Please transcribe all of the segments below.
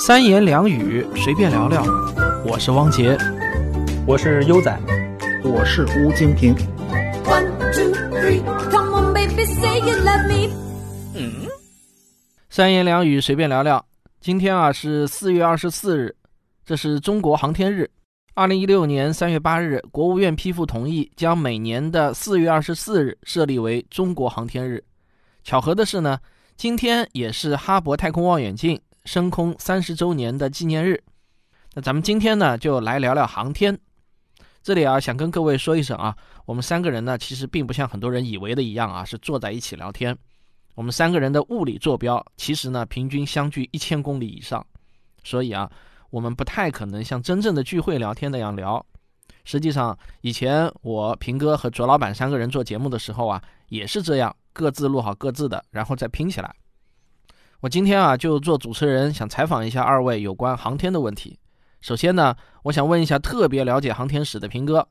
三言两语随便聊聊，我是汪杰，我是优仔，我是吴京平。嗯，三言两语随便聊聊。今天啊是四月二十四日，这是中国航天日。二零一六年三月八日，国务院批复同意，将每年的四月二十四日设立为中国航天日。巧合的是呢，今天也是哈勃太空望远镜。升空三十周年的纪念日，那咱们今天呢就来聊聊航天。这里啊想跟各位说一声啊，我们三个人呢其实并不像很多人以为的一样啊，是坐在一起聊天。我们三个人的物理坐标其实呢平均相距一千公里以上，所以啊我们不太可能像真正的聚会聊天那样聊。实际上以前我平哥和卓老板三个人做节目的时候啊也是这样，各自录好各自的，然后再拼起来。我今天啊，就做主持人，想采访一下二位有关航天的问题。首先呢，我想问一下特别了解航天史的平哥，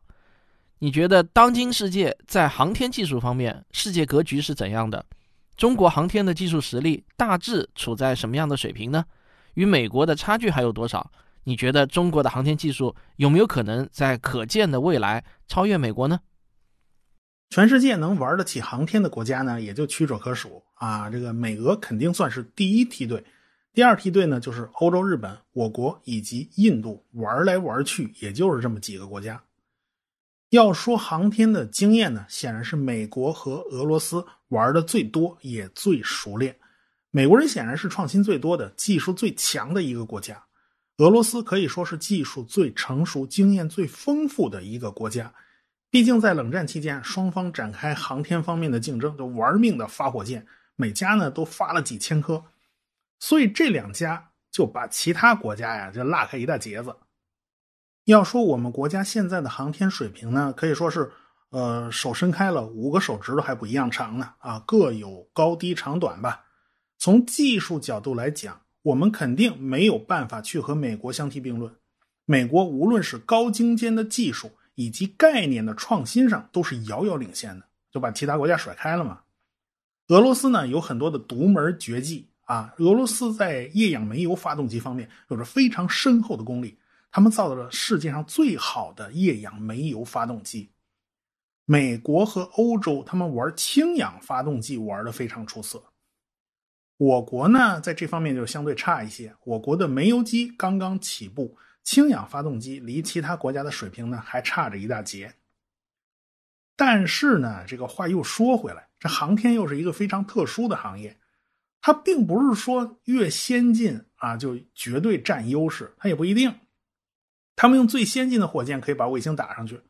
你觉得当今世界在航天技术方面，世界格局是怎样的？中国航天的技术实力大致处在什么样的水平呢？与美国的差距还有多少？你觉得中国的航天技术有没有可能在可见的未来超越美国呢？全世界能玩得起航天的国家呢，也就屈指可数啊。这个美俄肯定算是第一梯队，第二梯队呢就是欧洲、日本、我国以及印度，玩来玩去也就是这么几个国家。要说航天的经验呢，显然是美国和俄罗斯玩的最多，也最熟练。美国人显然是创新最多的、技术最强的一个国家，俄罗斯可以说是技术最成熟、经验最丰富的一个国家。毕竟在冷战期间，双方展开航天方面的竞争，就玩命的发火箭，每家呢都发了几千颗，所以这两家就把其他国家呀就拉开一大截子。要说我们国家现在的航天水平呢，可以说是，呃，手伸开了五个手指头还不一样长呢啊，各有高低长短吧。从技术角度来讲，我们肯定没有办法去和美国相提并论。美国无论是高精尖的技术，以及概念的创新上都是遥遥领先的，就把其他国家甩开了嘛。俄罗斯呢有很多的独门绝技啊，俄罗斯在液氧煤油发动机方面有着非常深厚的功力，他们造了世界上最好的液氧煤油发动机。美国和欧洲他们玩氢氧发动机玩的非常出色，我国呢在这方面就相对差一些，我国的煤油机刚刚起步。氢氧发动机离其他国家的水平呢还差着一大截，但是呢，这个话又说回来，这航天又是一个非常特殊的行业，它并不是说越先进啊就绝对占优势，它也不一定。他们用最先进的火箭可以把卫星打上去，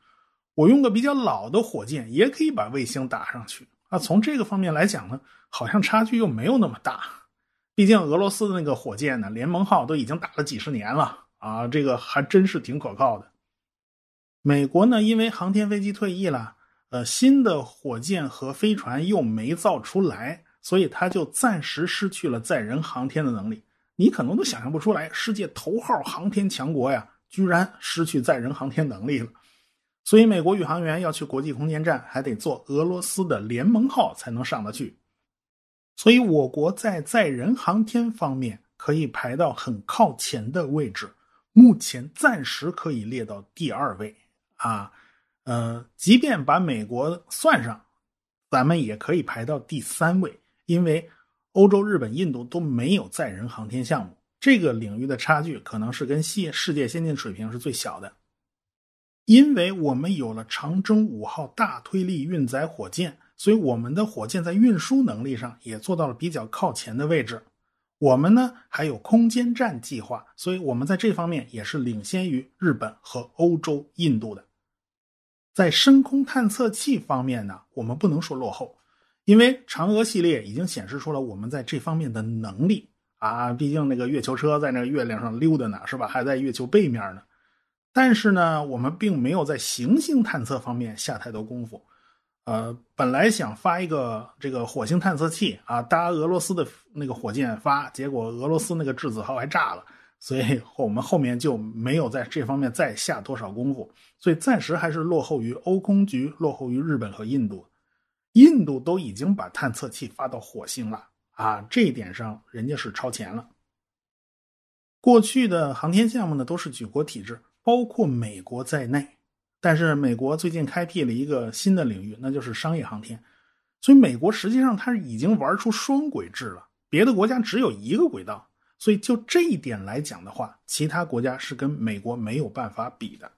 我用个比较老的火箭也可以把卫星打上去啊。从这个方面来讲呢，好像差距又没有那么大。毕竟俄罗斯的那个火箭呢，联盟号都已经打了几十年了。啊，这个还真是挺可靠的。美国呢，因为航天飞机退役了，呃，新的火箭和飞船又没造出来，所以他就暂时失去了载人航天的能力。你可能都想象不出来，世界头号航天强国呀，居然失去载人航天能力了。所以，美国宇航员要去国际空间站，还得坐俄罗斯的联盟号才能上得去。所以，我国在载人航天方面可以排到很靠前的位置。目前暂时可以列到第二位啊，呃，即便把美国算上，咱们也可以排到第三位，因为欧洲、日本、印度都没有载人航天项目，这个领域的差距可能是跟世世界先进水平是最小的。因为我们有了长征五号大推力运载火箭，所以我们的火箭在运输能力上也做到了比较靠前的位置。我们呢还有空间站计划，所以我们在这方面也是领先于日本和欧洲、印度的。在深空探测器方面呢，我们不能说落后，因为嫦娥系列已经显示出了我们在这方面的能力啊。毕竟那个月球车在那月亮上溜达呢，是吧？还在月球背面呢。但是呢，我们并没有在行星探测方面下太多功夫。呃，本来想发一个这个火星探测器啊，搭俄罗斯的那个火箭发，结果俄罗斯那个质子号还炸了，所以我们后面就没有在这方面再下多少功夫，所以暂时还是落后于欧空局，落后于日本和印度。印度都已经把探测器发到火星了啊，这一点上人家是超前了。过去的航天项目呢都是举国体制，包括美国在内。但是美国最近开辟了一个新的领域，那就是商业航天。所以美国实际上它已经玩出双轨制了，别的国家只有一个轨道。所以就这一点来讲的话，其他国家是跟美国没有办法比的。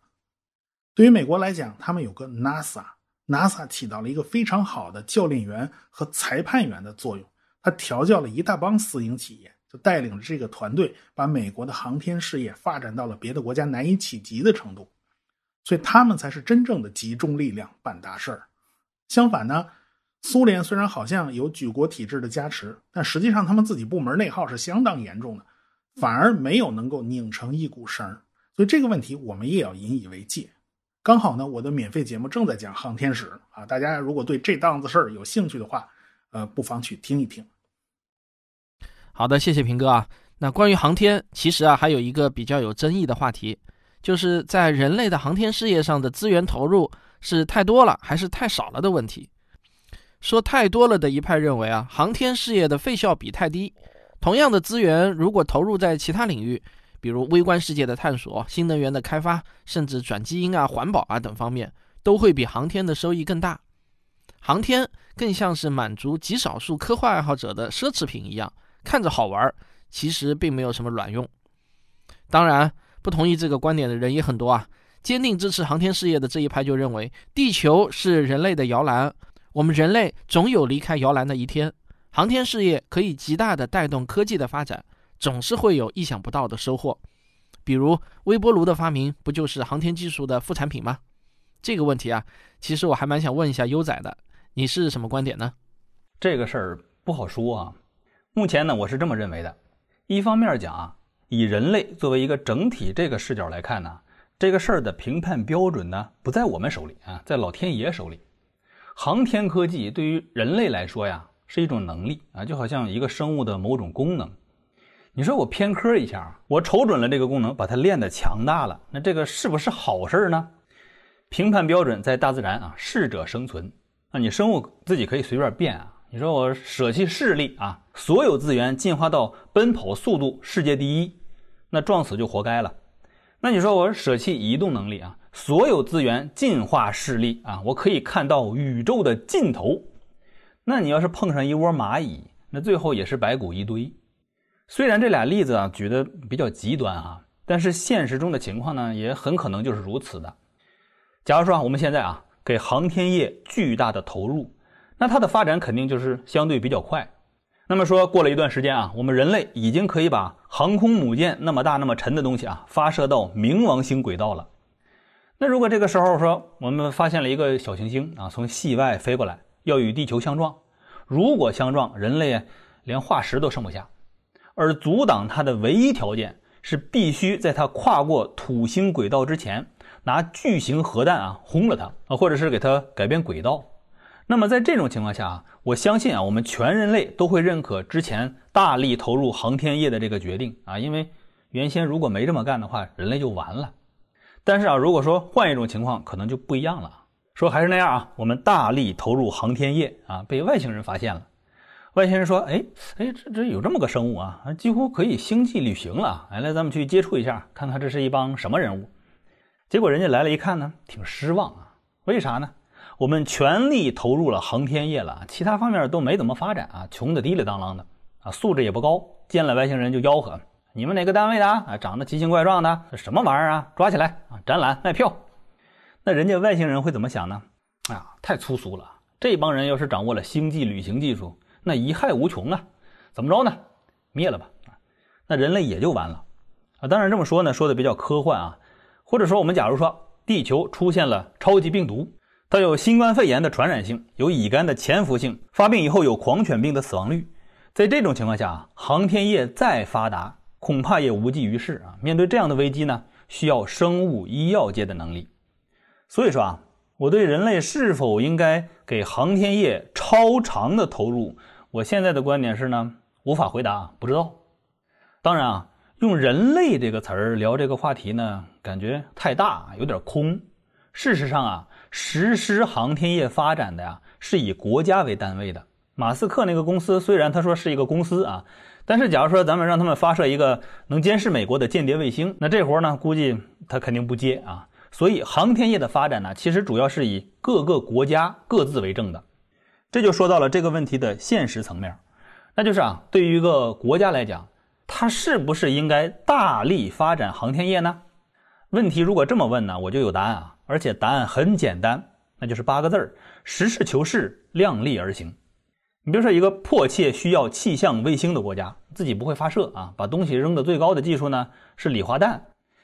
对于美国来讲，他们有个 NASA，NASA 起到了一个非常好的教练员和裁判员的作用，他调教了一大帮私营企业，就带领着这个团队把美国的航天事业发展到了别的国家难以企及的程度。所以他们才是真正的集中力量办大事儿。相反呢，苏联虽然好像有举国体制的加持，但实际上他们自己部门内耗是相当严重的，反而没有能够拧成一股绳儿所以这个问题我们也要引以为戒。刚好呢，我的免费节目正在讲航天史啊，大家如果对这档子事儿有兴趣的话，呃，不妨去听一听。好的，谢谢平哥啊。那关于航天，其实啊还有一个比较有争议的话题。就是在人类的航天事业上的资源投入是太多了还是太少了的问题。说太多了的一派认为啊，航天事业的费效比太低。同样的资源，如果投入在其他领域，比如微观世界的探索、新能源的开发，甚至转基因啊、环保啊等方面，都会比航天的收益更大。航天更像是满足极少数科幻爱好者的奢侈品一样，看着好玩，其实并没有什么卵用。当然。不同意这个观点的人也很多啊。坚定支持航天事业的这一派就认为，地球是人类的摇篮，我们人类总有离开摇篮的一天。航天事业可以极大的带动科技的发展，总是会有意想不到的收获。比如微波炉的发明，不就是航天技术的副产品吗？这个问题啊，其实我还蛮想问一下优仔的，你是什么观点呢？这个事儿不好说啊。目前呢，我是这么认为的。一方面讲啊。以人类作为一个整体这个视角来看呢，这个事儿的评判标准呢不在我们手里啊，在老天爷手里。航天科技对于人类来说呀是一种能力啊，就好像一个生物的某种功能。你说我偏科一下，我瞅准了这个功能，把它练得强大了，那这个是不是好事呢？评判标准在大自然啊，适者生存啊，你生物自己可以随便变啊。你说我舍弃视力啊，所有资源进化到奔跑速度世界第一。那撞死就活该了。那你说我舍弃移动能力啊，所有资源进化视力啊，我可以看到宇宙的尽头。那你要是碰上一窝蚂蚁，那最后也是白骨一堆。虽然这俩例子啊举的比较极端哈，但是现实中的情况呢也很可能就是如此的。假如说啊我们现在啊给航天业巨大的投入，那它的发展肯定就是相对比较快。那么说过了一段时间啊，我们人类已经可以把航空母舰那么大那么沉的东西啊发射到冥王星轨道了。那如果这个时候说我们发现了一个小行星啊从系外飞过来要与地球相撞，如果相撞，人类连化石都剩不下，而阻挡它的唯一条件是必须在它跨过土星轨道之前拿巨型核弹啊轰了它啊，或者是给它改变轨道。那么在这种情况下啊，我相信啊，我们全人类都会认可之前大力投入航天业的这个决定啊，因为原先如果没这么干的话，人类就完了。但是啊，如果说换一种情况，可能就不一样了。说还是那样啊，我们大力投入航天业啊，被外星人发现了。外星人说：“哎哎，这这有这么个生物啊，几乎可以星际旅行了。来来，咱们去接触一下，看看这是一帮什么人物。”结果人家来了一看呢，挺失望啊。为啥呢？我们全力投入了航天业了，其他方面都没怎么发展啊，穷的滴里当啷的啊，素质也不高。见了外星人就吆喝：“你们哪个单位的啊？长得奇形怪状的，这什么玩意儿啊？抓起来啊！展览卖票。”那人家外星人会怎么想呢？啊，太粗俗了！这帮人要是掌握了星际旅行技术，那贻害无穷啊！怎么着呢？灭了吧！那人类也就完了啊！当然这么说呢，说的比较科幻啊，或者说我们假如说地球出现了超级病毒。它有新冠肺炎的传染性，有乙肝的潜伏性，发病以后有狂犬病的死亡率。在这种情况下，航天业再发达，恐怕也无济于事啊！面对这样的危机呢，需要生物医药界的能力。所以说啊，我对人类是否应该给航天业超长的投入，我现在的观点是呢，无法回答，不知道。当然啊，用“人类”这个词儿聊这个话题呢，感觉太大，有点空。事实上啊。实施航天业发展的呀，是以国家为单位的。马斯克那个公司虽然他说是一个公司啊，但是，假如说咱们让他们发射一个能监视美国的间谍卫星，那这活呢，估计他肯定不接啊。所以，航天业的发展呢，其实主要是以各个国家各自为政的。这就说到了这个问题的现实层面，那就是啊，对于一个国家来讲，它是不是应该大力发展航天业呢？问题如果这么问呢，我就有答案啊，而且答案很简单，那就是八个字儿：实事求是，量力而行。你比如说，一个迫切需要气象卫星的国家，自己不会发射啊，把东西扔的最高的技术呢是礼花弹，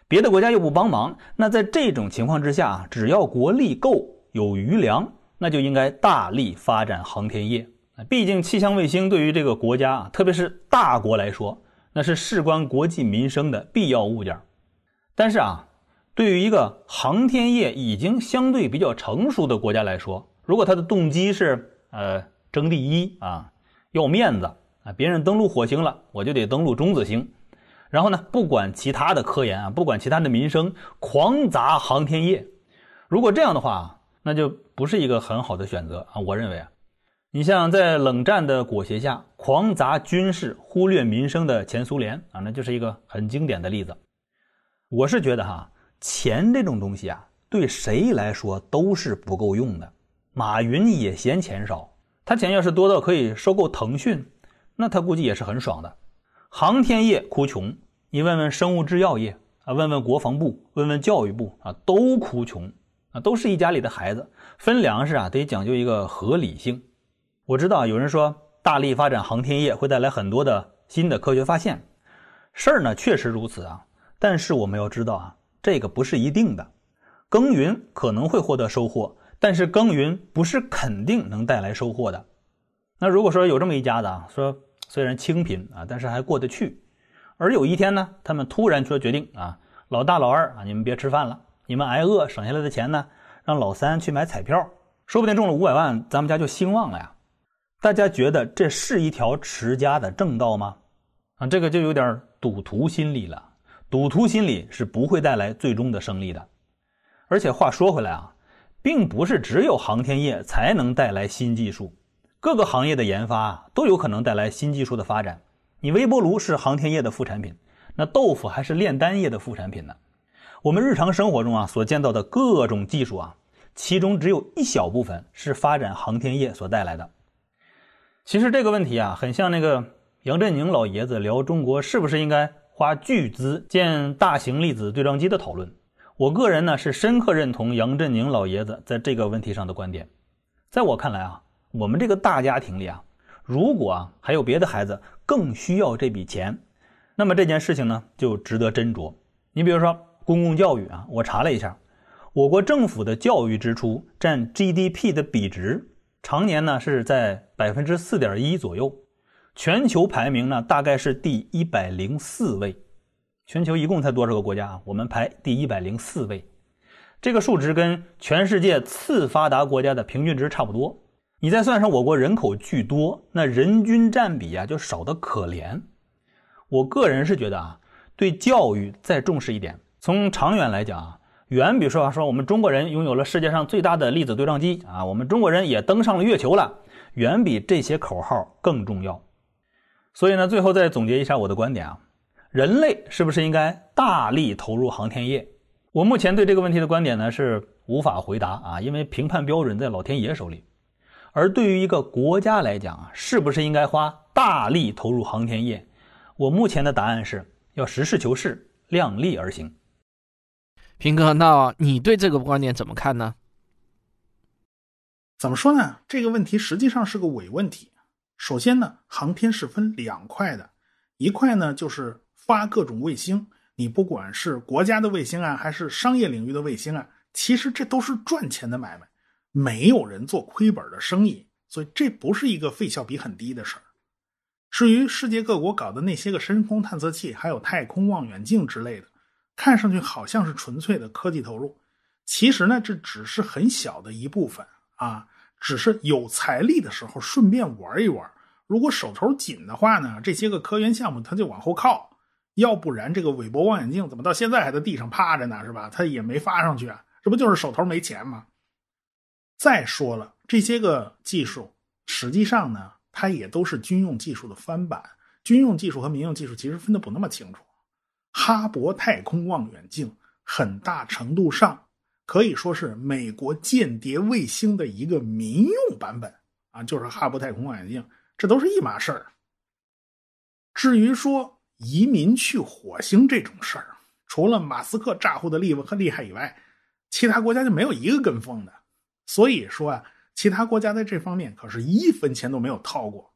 别的国家又不帮忙，那在这种情况之下，只要国力够，有余粮，那就应该大力发展航天业。毕竟气象卫星对于这个国家啊，特别是大国来说，那是事关国计民生的必要物件。但是啊，对于一个航天业已经相对比较成熟的国家来说，如果它的动机是呃。争第一啊，要面子啊！别人登陆火星了，我就得登陆中子星。然后呢，不管其他的科研啊，不管其他的民生，狂砸航天业。如果这样的话，那就不是一个很好的选择啊！我认为啊，你像在冷战的裹挟下狂砸军事、忽略民生的前苏联啊，那就是一个很经典的例子。我是觉得哈，钱这种东西啊，对谁来说都是不够用的。马云也嫌钱少。他钱要是多到可以收购腾讯，那他估计也是很爽的。航天业哭穷，你问问生物制药业啊，问问国防部，问问教育部啊，都哭穷啊，都是一家里的孩子，分粮食啊得讲究一个合理性。我知道有人说大力发展航天业会带来很多的新的科学发现，事儿呢确实如此啊，但是我们要知道啊，这个不是一定的，耕耘可能会获得收获。但是耕耘不是肯定能带来收获的。那如果说有这么一家子啊，说虽然清贫啊，但是还过得去，而有一天呢，他们突然说决定啊，老大老二啊，你们别吃饭了，你们挨饿省下来的钱呢，让老三去买彩票，说不定中了五百万，咱们家就兴旺了呀。大家觉得这是一条持家的正道吗？啊，这个就有点赌徒心理了。赌徒心理是不会带来最终的胜利的。而且话说回来啊。并不是只有航天业才能带来新技术，各个行业的研发都有可能带来新技术的发展。你微波炉是航天业的副产品，那豆腐还是炼丹业的副产品呢？我们日常生活中啊所见到的各种技术啊，其中只有一小部分是发展航天业所带来的。其实这个问题啊，很像那个杨振宁老爷子聊中国是不是应该花巨资建大型粒子对撞机的讨论。我个人呢是深刻认同杨振宁老爷子在这个问题上的观点。在我看来啊，我们这个大家庭里啊，如果啊还有别的孩子更需要这笔钱，那么这件事情呢就值得斟酌。你比如说公共教育啊，我查了一下，我国政府的教育支出占 GDP 的比值，常年呢是在百分之四点一左右，全球排名呢大概是第一百零四位。全球一共才多少个国家啊？我们排第一百零四位，这个数值跟全世界次发达国家的平均值差不多。你再算上我国人口巨多，那人均占比啊就少得可怜。我个人是觉得啊，对教育再重视一点，从长远来讲啊，远比说说我们中国人拥有了世界上最大的粒子对撞机啊，我们中国人也登上了月球了，远比这些口号更重要。所以呢，最后再总结一下我的观点啊。人类是不是应该大力投入航天业？我目前对这个问题的观点呢是无法回答啊，因为评判标准在老天爷手里。而对于一个国家来讲啊，是不是应该花大力投入航天业？我目前的答案是要实事求是，量力而行。平哥，那你对这个观点怎么看呢？怎么说呢？这个问题实际上是个伪问题。首先呢，航天是分两块的，一块呢就是。发各种卫星，你不管是国家的卫星啊，还是商业领域的卫星啊，其实这都是赚钱的买卖，没有人做亏本的生意，所以这不是一个费效比很低的事儿。至于世界各国搞的那些个深空探测器，还有太空望远镜之类的，看上去好像是纯粹的科技投入，其实呢，这只是很小的一部分啊，只是有财力的时候顺便玩一玩。如果手头紧的话呢，这些个科研项目它就往后靠。要不然这个韦伯望远镜怎么到现在还在地上趴着呢？是吧？它也没发上去啊，这不就是手头没钱吗？再说了，这些个技术实际上呢，它也都是军用技术的翻版，军用技术和民用技术其实分得不那么清楚。哈勃太空望远镜很大程度上可以说是美国间谍卫星的一个民用版本啊，就是哈勃太空望远镜，这都是一码事儿。至于说移民去火星这种事儿，除了马斯克咋呼的厉和厉害以外，其他国家就没有一个跟风的。所以说啊，其他国家在这方面可是一分钱都没有掏过。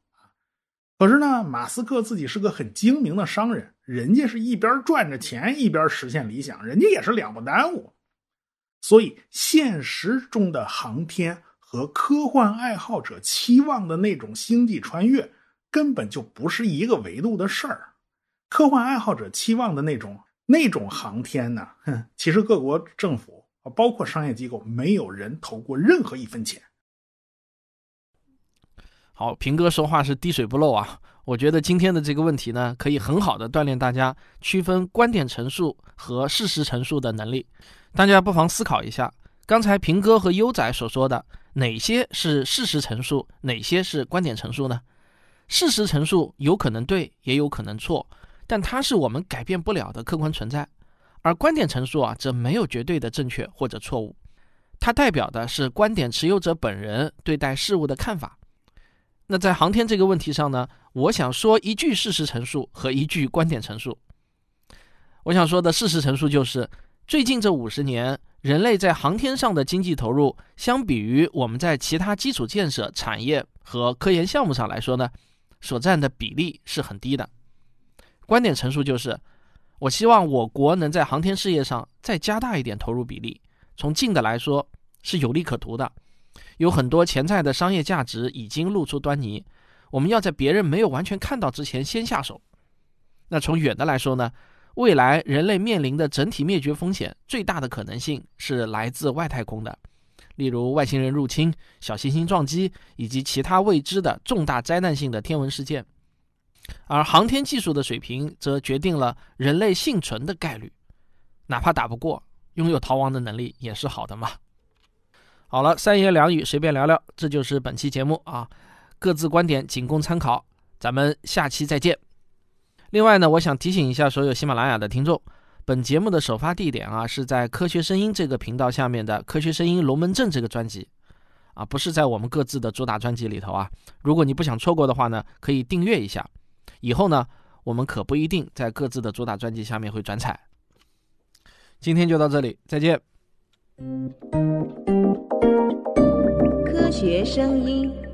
可是呢，马斯克自己是个很精明的商人，人家是一边赚着钱一边实现理想，人家也是两不耽误。所以，现实中的航天和科幻爱好者期望的那种星际穿越，根本就不是一个维度的事儿。科幻爱好者期望的那种那种航天呢，哼，其实各国政府包括商业机构，没有人投过任何一分钱。好，平哥说话是滴水不漏啊！我觉得今天的这个问题呢，可以很好的锻炼大家区分观点陈述和事实陈述的能力。大家不妨思考一下，刚才平哥和优仔所说的哪些是事实陈述，哪些是观点陈述呢？事实陈述有可能对，也有可能错，但它是我们改变不了的客观存在；而观点陈述啊，则没有绝对的正确或者错误，它代表的是观点持有者本人对待事物的看法。那在航天这个问题上呢，我想说一句事实陈述和一句观点陈述。我想说的事实陈述就是，最近这五十年，人类在航天上的经济投入，相比于我们在其他基础建设、产业和科研项目上来说呢，所占的比例是很低的。观点陈述就是，我希望我国能在航天事业上再加大一点投入比例，从近的来说是有利可图的。有很多潜在的商业价值已经露出端倪，我们要在别人没有完全看到之前先下手。那从远的来说呢？未来人类面临的整体灭绝风险最大的可能性是来自外太空的，例如外星人入侵、小行星撞击以及其他未知的重大灾难性的天文事件。而航天技术的水平则决定了人类幸存的概率，哪怕打不过，拥有逃亡的能力也是好的嘛。好了，三言两语随便聊聊，这就是本期节目啊，各自观点仅供参考，咱们下期再见。另外呢，我想提醒一下所有喜马拉雅的听众，本节目的首发地点啊是在科学声音这个频道下面的科学声音龙门阵这个专辑，啊，不是在我们各自的主打专辑里头啊。如果你不想错过的话呢，可以订阅一下。以后呢，我们可不一定在各自的主打专辑下面会转采。今天就到这里，再见。学声音。